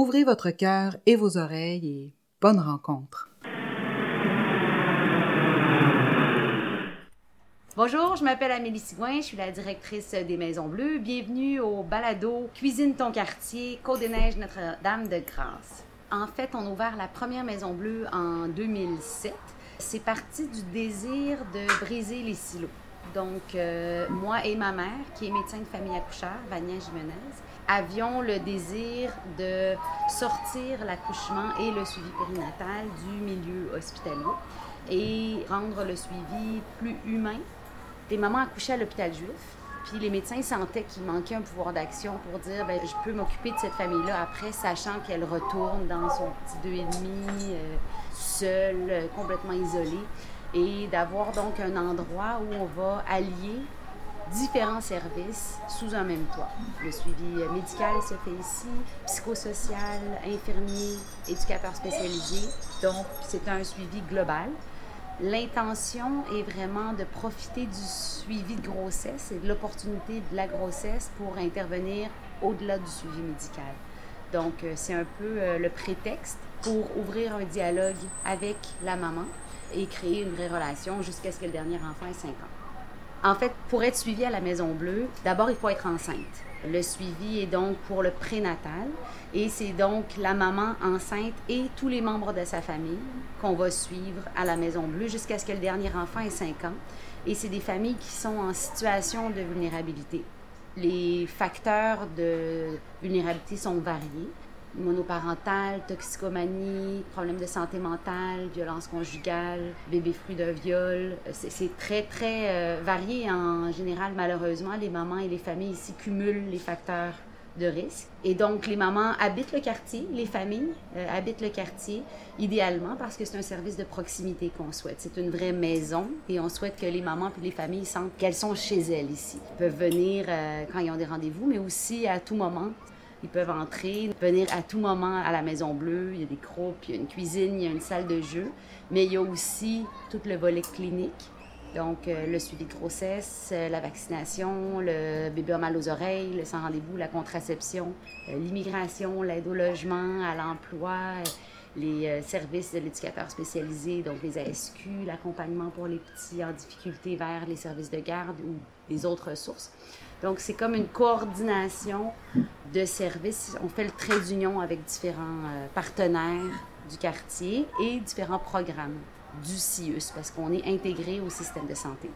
Ouvrez votre cœur et vos oreilles et bonne rencontre. Bonjour, je m'appelle Amélie Sigouin, je suis la directrice des Maisons Bleues. Bienvenue au balado Cuisine ton quartier, Côte-des-Neiges, Notre-Dame de Grâce. En fait, on a ouvert la première Maison Bleue en 2007. C'est parti du désir de briser les silos. Donc, euh, moi et ma mère, qui est médecin de famille accoucheur, Vania Jimenez, avions le désir de sortir l'accouchement et le suivi périnatal du milieu hospitalier et rendre le suivi plus humain des mamans accouchées à l'hôpital juif. Puis les médecins sentaient qu'il manquait un pouvoir d'action pour dire ben, je peux m'occuper de cette famille-là après, sachant qu'elle retourne dans son petit deux et demi, euh, seule, euh, complètement isolée, et d'avoir donc un endroit où on va allier différents services sous un même toit. Le suivi médical se fait ici, psychosocial, infirmier, éducateur spécialisé. Donc, c'est un suivi global. L'intention est vraiment de profiter du suivi de grossesse et de l'opportunité de la grossesse pour intervenir au-delà du suivi médical. Donc, euh, c'est un peu euh, le prétexte pour ouvrir un dialogue avec la maman et créer une vraie relation jusqu'à ce que le dernier enfant ait 5 ans. En fait, pour être suivi à la Maison Bleue, d'abord, il faut être enceinte. Le suivi est donc pour le prénatal et c'est donc la maman enceinte et tous les membres de sa famille qu'on va suivre à la Maison Bleue jusqu'à ce que le dernier enfant ait 5 ans. Et c'est des familles qui sont en situation de vulnérabilité. Les facteurs de vulnérabilité sont variés monoparentale, toxicomanie, problèmes de santé mentale, violence conjugale, bébé fruit d'un viol. C'est très, très euh, varié en général. Malheureusement, les mamans et les familles ici cumulent les facteurs de risque. Et donc, les mamans habitent le quartier, les familles euh, habitent le quartier, idéalement parce que c'est un service de proximité qu'on souhaite. C'est une vraie maison et on souhaite que les mamans et les familles sentent qu'elles sont chez elles ici. Ils peuvent venir euh, quand ils ont des rendez-vous, mais aussi à tout moment. Ils peuvent entrer, venir à tout moment à la Maison Bleue. Il y a des groupes, il y a une cuisine, il y a une salle de jeu. Mais il y a aussi tout le volet clinique. Donc, euh, le suivi de grossesse, euh, la vaccination, le bébé a mal aux oreilles, le sans rendez-vous, la contraception, euh, l'immigration, l'aide au logement, à l'emploi, les services de l'éducateur spécialisé, donc les ASQ, l'accompagnement pour les petits en difficulté vers les services de garde ou les autres ressources. Donc, c'est comme une coordination de services. On fait le trait d'union avec différents euh, partenaires du quartier et différents programmes du CIUS parce qu'on est intégré au système de santé.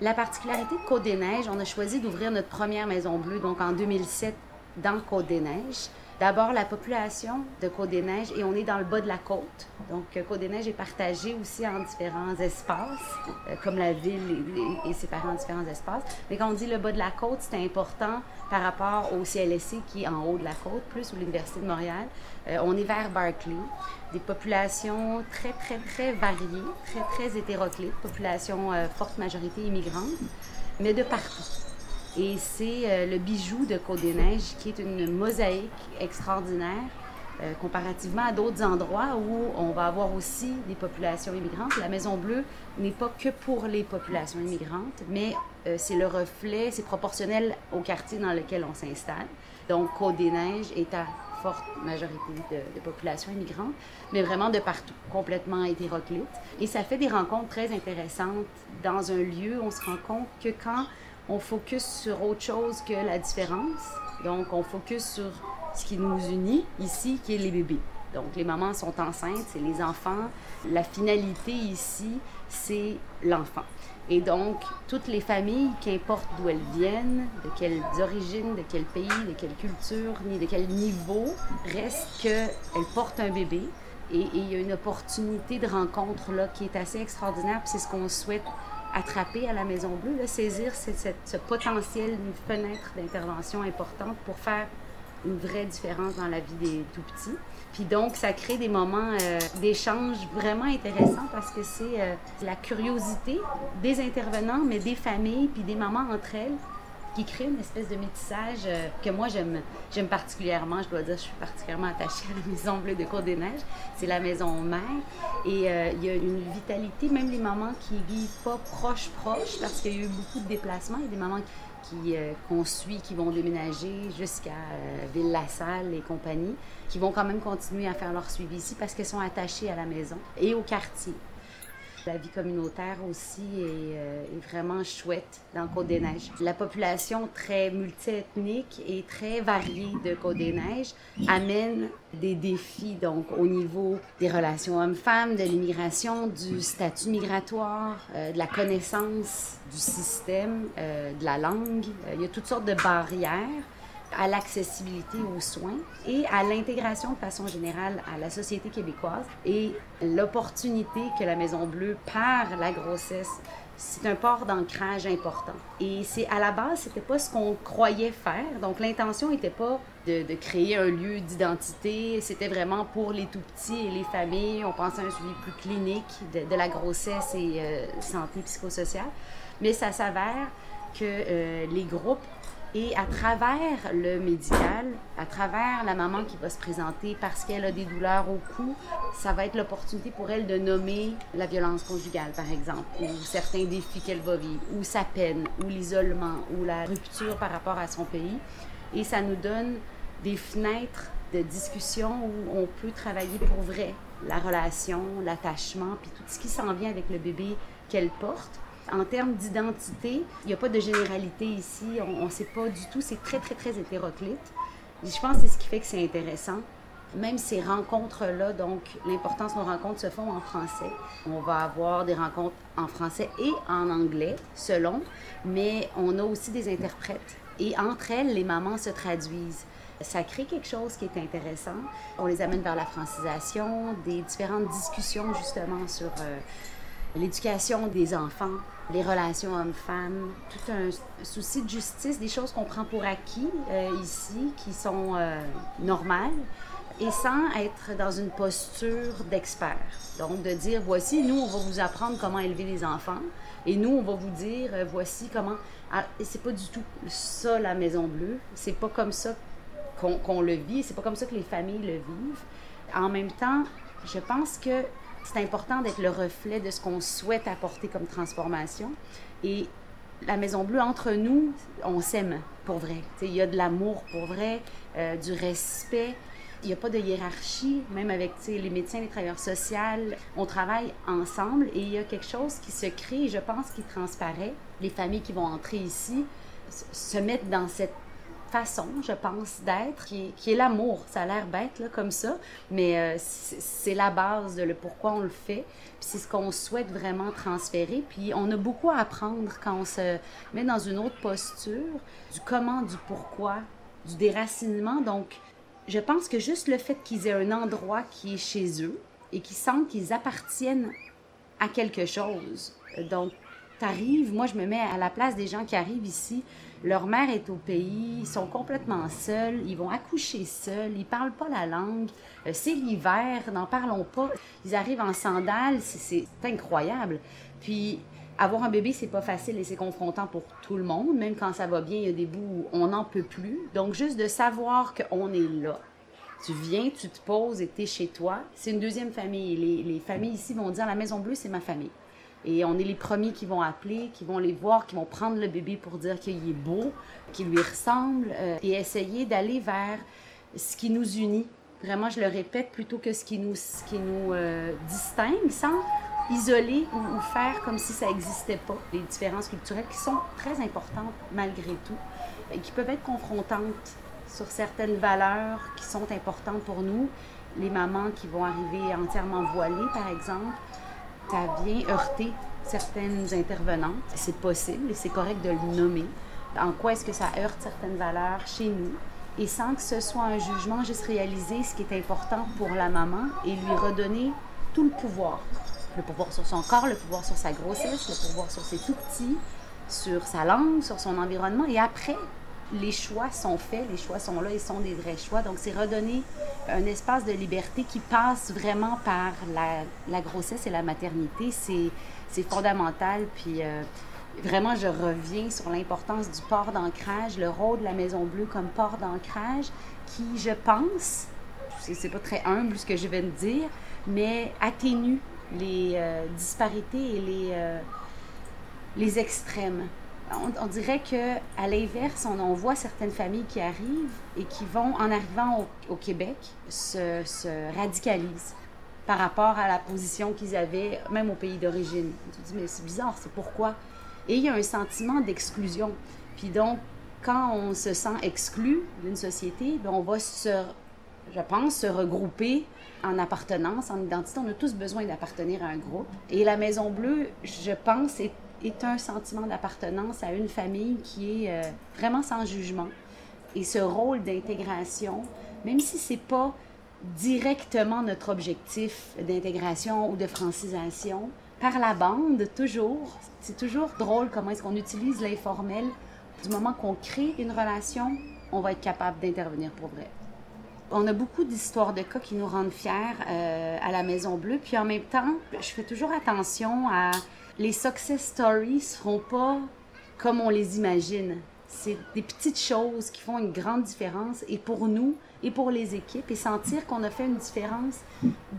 La particularité de Côte-des-Neiges, on a choisi d'ouvrir notre première Maison Bleue, donc en 2007, dans Côte-des-Neiges. D'abord, la population de Côte-des-Neiges, et on est dans le bas de la côte. Donc, euh, Côte-des-Neiges est partagée aussi en différents espaces, euh, comme la ville est, séparée en différents espaces. Mais quand on dit le bas de la côte, c'est important par rapport au CLSC qui est en haut de la côte, plus ou l'Université de Montréal. Euh, on est vers Berkeley. Des populations très, très, très variées, très, très hétéroclites, population forte majorité immigrante, mais de partout. Et c'est euh, le bijou de Côte-des-Neiges qui est une mosaïque extraordinaire euh, comparativement à d'autres endroits où on va avoir aussi des populations immigrantes. La Maison Bleue n'est pas que pour les populations immigrantes, mais euh, c'est le reflet, c'est proportionnel au quartier dans lequel on s'installe. Donc Côte-des-Neiges est à forte majorité de, de population immigrantes, mais vraiment de partout, complètement hétéroclite. Et ça fait des rencontres très intéressantes dans un lieu on se rend compte que quand on focus sur autre chose que la différence. Donc, on focus sur ce qui nous unit ici, qui est les bébés. Donc, les mamans sont enceintes, c'est les enfants. La finalité ici, c'est l'enfant. Et donc, toutes les familles, qu'importe d'où elles viennent, de quelles origines, de quel pays, de quelle culture, ni de quel niveau, reste qu'elles portent un bébé. Et, il y a une opportunité de rencontre là qui est assez extraordinaire. C'est ce qu'on souhaite attraper à la Maison Bleue, là, saisir ce potentiel, une fenêtre d'intervention importante pour faire une vraie différence dans la vie des tout petits. Puis donc, ça crée des moments euh, d'échange vraiment intéressants parce que c'est euh, la curiosité des intervenants, mais des familles, puis des mamans entre elles qui crée une espèce de métissage euh, que moi j'aime particulièrement. Je dois dire, je suis particulièrement attachée à la Maison Bleue de Côte-des-Neiges. C'est la maison mère. Et euh, il y a une vitalité, même les mamans qui vivent pas proche proche, parce qu'il y a eu beaucoup de déplacements. Il y a des mamans qui euh, qu'on suit, qui vont déménager jusqu'à Ville-la-Salle et compagnie, qui vont quand même continuer à faire leur suivi ici parce qu'elles sont attachées à la maison et au quartier. La vie communautaire aussi est, est vraiment chouette dans Côte-des-Neiges. La population très multiethnique et très variée de Côte-des-Neiges amène des défis donc au niveau des relations hommes-femmes, de l'immigration, du statut migratoire, euh, de la connaissance du système, euh, de la langue. il y a toutes sortes de barrières à l'accessibilité aux soins et à l'intégration de façon générale à la société québécoise et l'opportunité que la Maison Bleue, par la grossesse, c'est un port d'ancrage important. Et c'est à la base, c'était pas ce qu'on croyait faire. Donc l'intention n'était pas de, créer un lieu d'identité. C'était vraiment pour les tout petits et les familles. On pensait à un suivi plus clinique de, de la grossesse et euh, santé psychosociale. Mais ça s'avère que euh, les groupes et à travers le médical, à travers la maman qui va se présenter parce qu'elle a des douleurs au cou, ça va être l'opportunité pour elle de nommer la violence conjugale, par exemple, ou certains défis qu'elle va vivre, ou sa peine, ou l'isolement, ou la rupture par rapport à son pays. Et ça nous donne des fenêtres de discussion où on peut travailler pour vrai la relation, l'attachement, puis tout ce qui s'en vient avec le bébé qu'elle porte en termes d'identité, il n'y a pas de généralité ici. On ne sait pas du tout. C'est très, très, très hétéroclite. Je pense que c'est ce qui fait que c'est intéressant. Même ces rencontres-là, donc l'importance de nos rencontres se font en français. On va avoir des rencontres en français et en anglais, selon, mais on a aussi des interprètes. Et entre elles, les mamans se traduisent. Ça crée quelque chose qui est intéressant. On les amène vers la francisation, des différentes discussions justement sur euh, l'éducation des enfants, les relations hommes-femmes, tout un souci de justice, des choses qu'on prend pour acquis euh, ici, qui sont euh, normales, et sans être dans une posture d'expert. Donc, de dire, voici, nous, on va vous apprendre comment élever les enfants, et nous, on va vous dire, euh, voici comment... Ah, c'est pas du tout ça, la Maison Bleue. C'est pas comme ça qu'on qu'on le vit, c'est pas comme ça que les familles le vivent. En même temps, je pense que c'est important d'être le reflet de ce qu'on souhaite apporter comme transformation. Et la Maison Bleue, entre nous, on s'aime pour vrai. Il y a de l'amour pour vrai, euh, du respect. Il n'y a pas de hiérarchie, même avec les médecins, les travailleurs sociaux. On travaille ensemble et il y a quelque chose qui se crée, je pense, qui transparaît. Les familles qui vont entrer ici se mettent dans cette je pense, d'être, qui, est l'amour. Ça a l'air bête, là, comme ça, mais euh, c'est la base de le pourquoi on le fait. Puis c'est ce qu'on souhaite vraiment transférer. Puis on a beaucoup à apprendre quand on se met dans une autre posture, du comment, du pourquoi, du déracinement. Donc, je pense que juste le fait qu'ils aient un endroit qui est chez eux et qu'ils sentent qu'ils appartiennent à quelque chose. Donc, t'arrives, moi je me mets à la place des gens qui arrivent ici, leur mère est au pays, ils sont complètement seuls, ils vont accoucher seuls, ils parlent pas la langue, euh, c'est l'hiver, n'en parlons pas. Ils arrivent en sandales, c'est incroyable. Puis avoir un bébé, c'est pas facile et c'est confrontant pour tout le monde, même quand ça va bien, il y a des bouts où on n'en peut plus. Donc juste de savoir qu'on est là. Tu viens, tu te poses et tu es chez toi. C'est une deuxième famille. Les, les familles ici vont dire la Maison Bleue, c'est ma famille. Et on est les premiers qui vont appeler, qui vont les voir, qui vont prendre le bébé pour dire qu'il est beau, qu'il lui ressemble, euh, et essayer d'aller vers ce qui nous unit. Vraiment, je le répète, plutôt que ce qui nous, euh, distingue, sans isoler ou, ou, faire comme si ça n'existait pas. Les différences culturelles qui sont très importantes malgré tout, et qui peuvent être confrontantes sur certaines valeurs qui sont importantes pour nous. Les mamans qui vont arriver entièrement voilées, par exemple, ça vient heurter certaines intervenantes. C'est possible et c'est correct de le nommer. En quoi est-ce que ça heurte certaines valeurs chez nous? Et sans que ce soit un jugement, juste réaliser ce qui est important pour la maman et lui redonner tout le pouvoir. Le pouvoir sur son corps, le pouvoir sur sa grossesse, le pouvoir sur ses tout petits, sur sa langue, sur son environnement. Et après, les choix sont faits, les choix sont là et sont des vrais choix. Donc, c'est redonner un espace de liberté qui passe vraiment par la, grossesse et la maternité. C'est, fondamental. Puis, euh, vraiment, je reviens sur l'importance du port d'ancrage, le rôle de la Maison Bleue comme port d'ancrage, qui, je pense, c'est, pas très humble ce que je viens de dire, mais atténue les euh, disparités et les, euh, les extrêmes on, dirait que à l'inverse, on, on, voit certaines familles qui arrivent et qui vont, en arrivant au, Québec, se, se, radicalisent par rapport à la position qu'ils avaient, même au pays d'origine. Tu te dis, mais c'est bizarre, c'est pourquoi? Et il y a un sentiment d'exclusion. Puis donc, quand on se sent exclu d'une société, ben, on va se, je pense, se regrouper en appartenance, en identité. On a tous besoin d'appartenir à un groupe. Et la Maison Bleue, je pense, est est un sentiment d'appartenance à une famille qui est euh, vraiment sans jugement. Et ce rôle d'intégration, même si c'est pas directement notre objectif d'intégration ou de francisation, par la bande, toujours, c'est toujours drôle comment est-ce qu'on utilise l'informel. Du moment qu'on crée une relation, on va être capable d'intervenir pour vrai. On a beaucoup d'histoires de cas qui nous rendent fiers euh, à la Maison Bleue, puis en même temps, je fais toujours attention à les success stories seront pas comme on les imagine. C'est des petites choses qui font une grande différence et pour nous et pour les équipes et sentir qu'on a fait une différence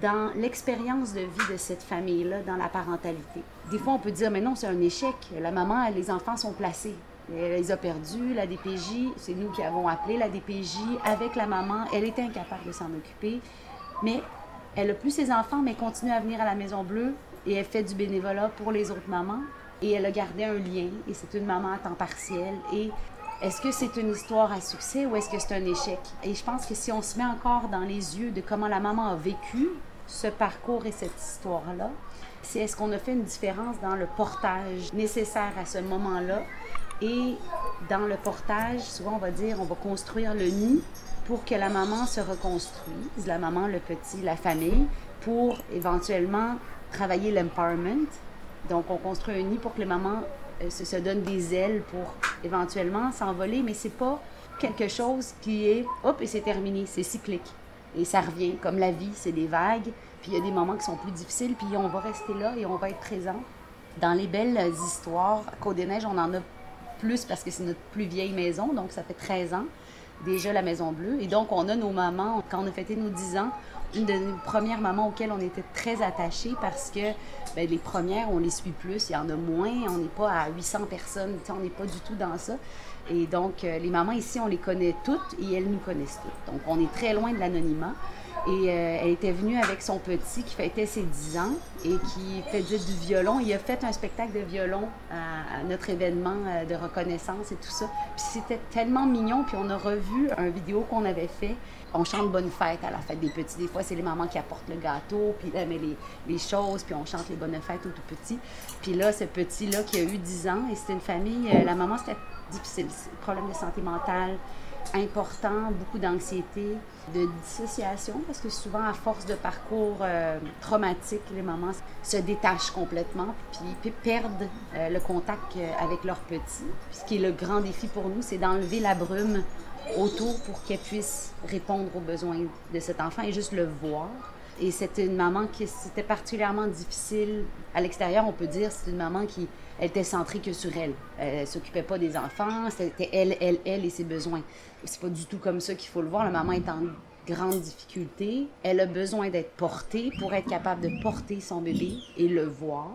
dans l'expérience de vie de cette famille-là, dans la parentalité. Des fois, on peut dire, mais non, c'est un échec. La maman, les enfants sont placés. Elle les a perdus, la DPJ, c'est nous qui avons appelé la DPJ avec la maman. Elle était incapable de s'en occuper, mais elle a plus ses enfants, mais continue à venir à la Maison Bleue et elle fait du bénévolat pour les autres mamans. Et elle a gardé un lien et c'est une maman à temps partiel. Et est-ce que c'est une histoire à succès ou est-ce que c'est un échec? Et je pense que si on se met encore dans les yeux de comment la maman a vécu ce parcours et cette histoire-là, c'est est-ce qu'on a fait une différence dans le portage nécessaire à ce moment-là? Et dans le portage, souvent on va dire on va construire le nid pour que la maman se reconstruise, la maman, le petit, la famille, pour éventuellement travailler l'empowerment. Donc, on construit un nid pour que les mamans euh, se, donnent des ailes pour éventuellement s'envoler, mais c'est pas quelque chose qui est hop et c'est terminé, c'est cyclique. Et ça revient, comme la vie, c'est des vagues, puis il y a des moments qui sont plus difficiles, puis on va rester là et on va être présent. Dans les belles histoires, à Côte-des-Neiges, on en a plus parce que c'est notre plus vieille maison, donc ça fait 13 ans déjà la Maison Bleue. Et donc, on a nos mamans, quand on a fêté nos 10 ans, une de nos premières mamans auxquelles on était très attachés parce que ben, les premières, on les suit plus, il y en a moins, on n'est pas à 800 personnes, on n'est pas du tout dans ça. Et donc, euh, les mamans ici, on les connaît toutes et elles nous connaissent toutes. Donc, on est très loin de l'anonymat. Et euh, elle était venue avec son petit qui fêtait ses 10 ans et qui faisait du violon. Il a fait un spectacle de violon à, notre événement euh, de reconnaissance et tout ça. Puis c'était tellement mignon. Puis on a revu un vidéo qu'on avait fait. On chante Bonne fête à la fête des petits. Des fois, c'est les mamans qui apportent le gâteau, puis met les, les, choses, puis on chante les bonnes fêtes aux tout petits. Puis là, ce petit-là qui a eu 10 ans, et c'était une famille, euh, la maman, c'était difficile, problème de santé mentale, important, beaucoup d'anxiété, de dissociation, parce que souvent, à force de parcours euh, traumatiques, les mamans se détachent complètement, puis, perdent euh, le contact euh, avec leurs petits. ce qui est le grand défi pour nous, c'est d'enlever la brume autour pour qu'elle puisse répondre aux besoins de cet enfant et juste le voir. Et c'était une maman qui c'était particulièrement difficile. À l'extérieur, on peut dire c'est une maman qui elle était centrée que sur elle. Elle, s'occupait pas des enfants, c'était elle, elle, elle et ses besoins. C'est pas du tout comme ça qu'il faut le voir. La maman est en grande difficulté. Elle a besoin d'être portée pour être capable de porter son bébé et le voir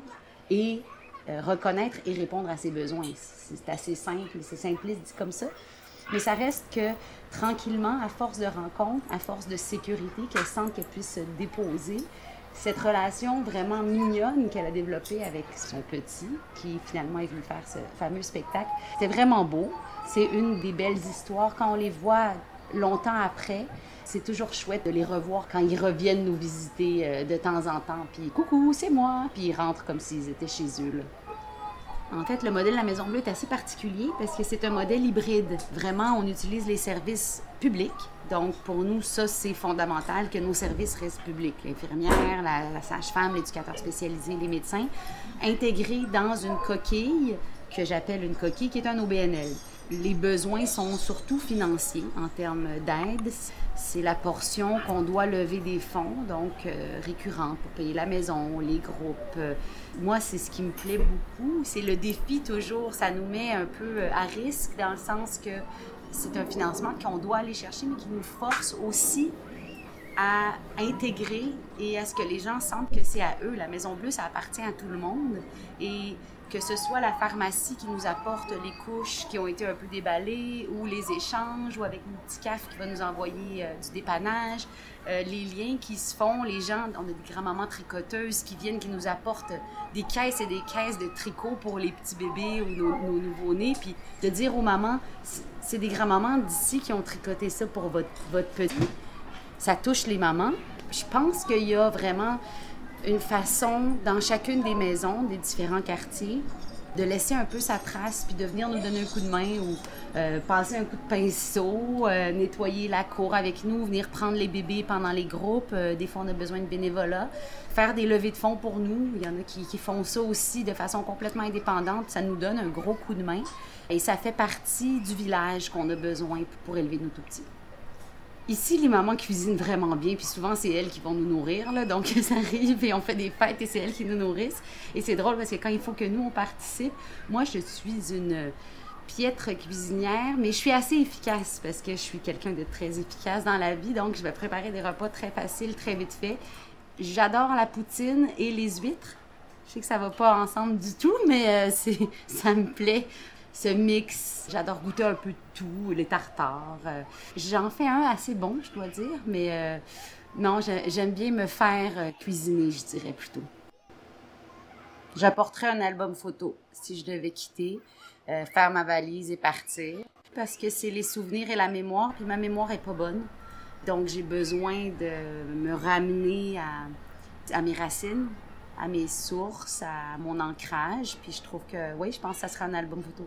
et euh, reconnaître et répondre à ses besoins. C'est assez simple, c'est simpliste dit comme ça. Mais ça reste que tranquillement, à force de rencontres, à force de sécurité, qu'elle sente qu'elle puisse se déposer, cette relation vraiment mignonne qu'elle a développée avec son petit, qui finalement est venu faire ce fameux spectacle, c'était vraiment beau. C'est une des belles histoires. Quand on les voit longtemps après, c'est toujours chouette de les revoir quand ils reviennent nous visiter euh, de temps en temps. Puis coucou, c'est moi. Puis ils rentrent comme s'ils étaient chez eux. En fait, le modèle de la Maison Bleue est assez particulier parce que c'est un modèle hybride. Vraiment, on utilise les services publics. Donc, pour nous, ça, c'est fondamental que nos services restent publics. L'infirmière, la, sage-femme, l'éducateur spécialisé, les médecins, intégrés dans une coquille que j'appelle une coquille qui est un OBNL. les besoins sont surtout financiers en termes d'aide. C'est la portion qu'on doit lever des fonds, donc euh, récurrent, pour payer la maison, les groupes. moi, c'est ce qui me plaît beaucoup. C'est le défi toujours. Ça nous met un peu à risque dans le sens que c'est un financement qu'on doit aller chercher, mais qui nous force aussi à intégrer et à ce que les gens sentent que c'est à eux. La Maison Bleue, ça appartient à tout le monde. Que ce soit la pharmacie qui nous apporte les couches qui ont été un peu déballées, ou les échanges, ou avec CAF qui va nous envoyer euh, du dépannage, euh, les liens qui se font, les gens, on a des grands-mamans tricoteuses qui viennent, qui nous apportent des caisses et des caisses de tricot pour les petits bébés ou nos, nos nouveaux-nés, puis de dire aux mamans, c'est des grands-mamans d'ici qui ont tricoté ça pour votre petit. Ça touche les mamans. Je pense qu'il y a vraiment une façon dans chacune des maisons, des différents quartiers, de laisser un peu sa trace, puis de venir nous donner un coup de main ou euh, passer un coup de pinceau, euh, nettoyer la cour avec nous, venir prendre les bébés pendant les groupes. Euh, des fois, on a besoin de bénévolat. Faire des levées de fonds pour nous. Il y en a qui, qui font ça aussi de façon complètement indépendante. Ça nous donne un gros coup de main. Et ça fait partie du village qu'on a besoin pour élever nos tout petits. Ici, les mamans cuisinent vraiment bien, puis souvent, c'est elles qui vont nous nourrir. Donc, ça arrive et on fait des fêtes et c'est elles qui nous nourrissent. Et c'est drôle parce que quand il faut que nous, on participe, moi, je suis une piètre cuisinière, mais je suis assez efficace parce que je suis quelqu'un de très efficace dans la vie. Donc, je vais préparer des repas très faciles, très vite faits. J'adore la poutine et les huîtres. Je sais que ça va pas ensemble du tout, mais euh, ça me plaît ce mix. J'adore goûter un peu de tout, les tartares. Euh, j'en fais un assez bon, je dois dire, mais euh, non, j'aime bien me faire euh, cuisiner, je dirais plutôt. J'apporterais un album photo si je devais quitter, faire ma valise et partir, parce que c'est les souvenirs et la mémoire, puis ma mémoire est pas bonne. Donc j'ai besoin de me ramener à, à mes racines, à mes sources, à mon ancrage. Puis je trouve que, oui, je pense que ça sera un album photo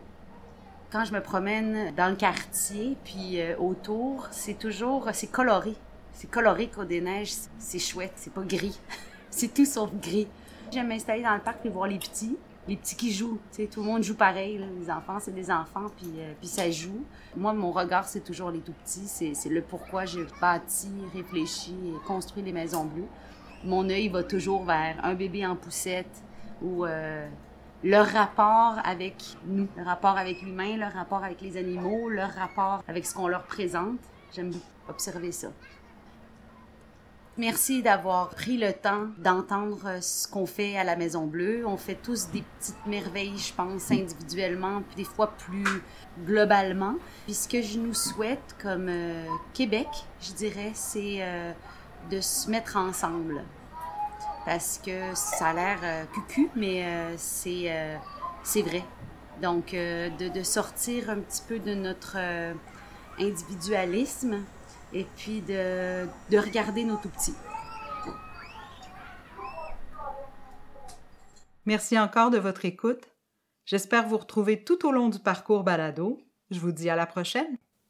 quand je me promène dans le quartier, puis euh, autour, c'est toujours, c'est coloré. C'est coloré qu'au des neiges, c'est chouette, c'est pas gris. c'est tout sauf gris. J'aime m'installer dans le parc et voir les petits. Les petits qui jouent, tu sais, tout le monde joue pareil. Les enfants, c'est des enfants, puis, euh, puis ça joue. Moi, mon regard, c'est toujours les tout petits. C'est le pourquoi j'ai bâti, réfléchi et construit les maisons bleues. Mon œil va toujours vers un bébé en poussette ou euh, leur rapport avec nous, leur rapport avec l'humain, leur rapport avec les animaux, leur rapport avec ce qu'on leur présente. J'aime beaucoup observer ça. Merci d'avoir pris le temps d'entendre ce qu'on fait à la Maison Bleue. On fait tous des petites merveilles, je pense, individuellement, puis des fois plus globalement. Puis ce que je nous souhaite comme euh, Québec, je dirais, c'est euh, de se mettre ensemble, parce que ça a l'air euh, cucu, mais euh, c'est, euh, c'est vrai. Donc, de, de, sortir un petit peu de notre individualisme et puis de, de regarder nos tout petits. Merci encore de votre écoute. J'espère vous retrouver tout au long du parcours balado. Je vous dis à la prochaine.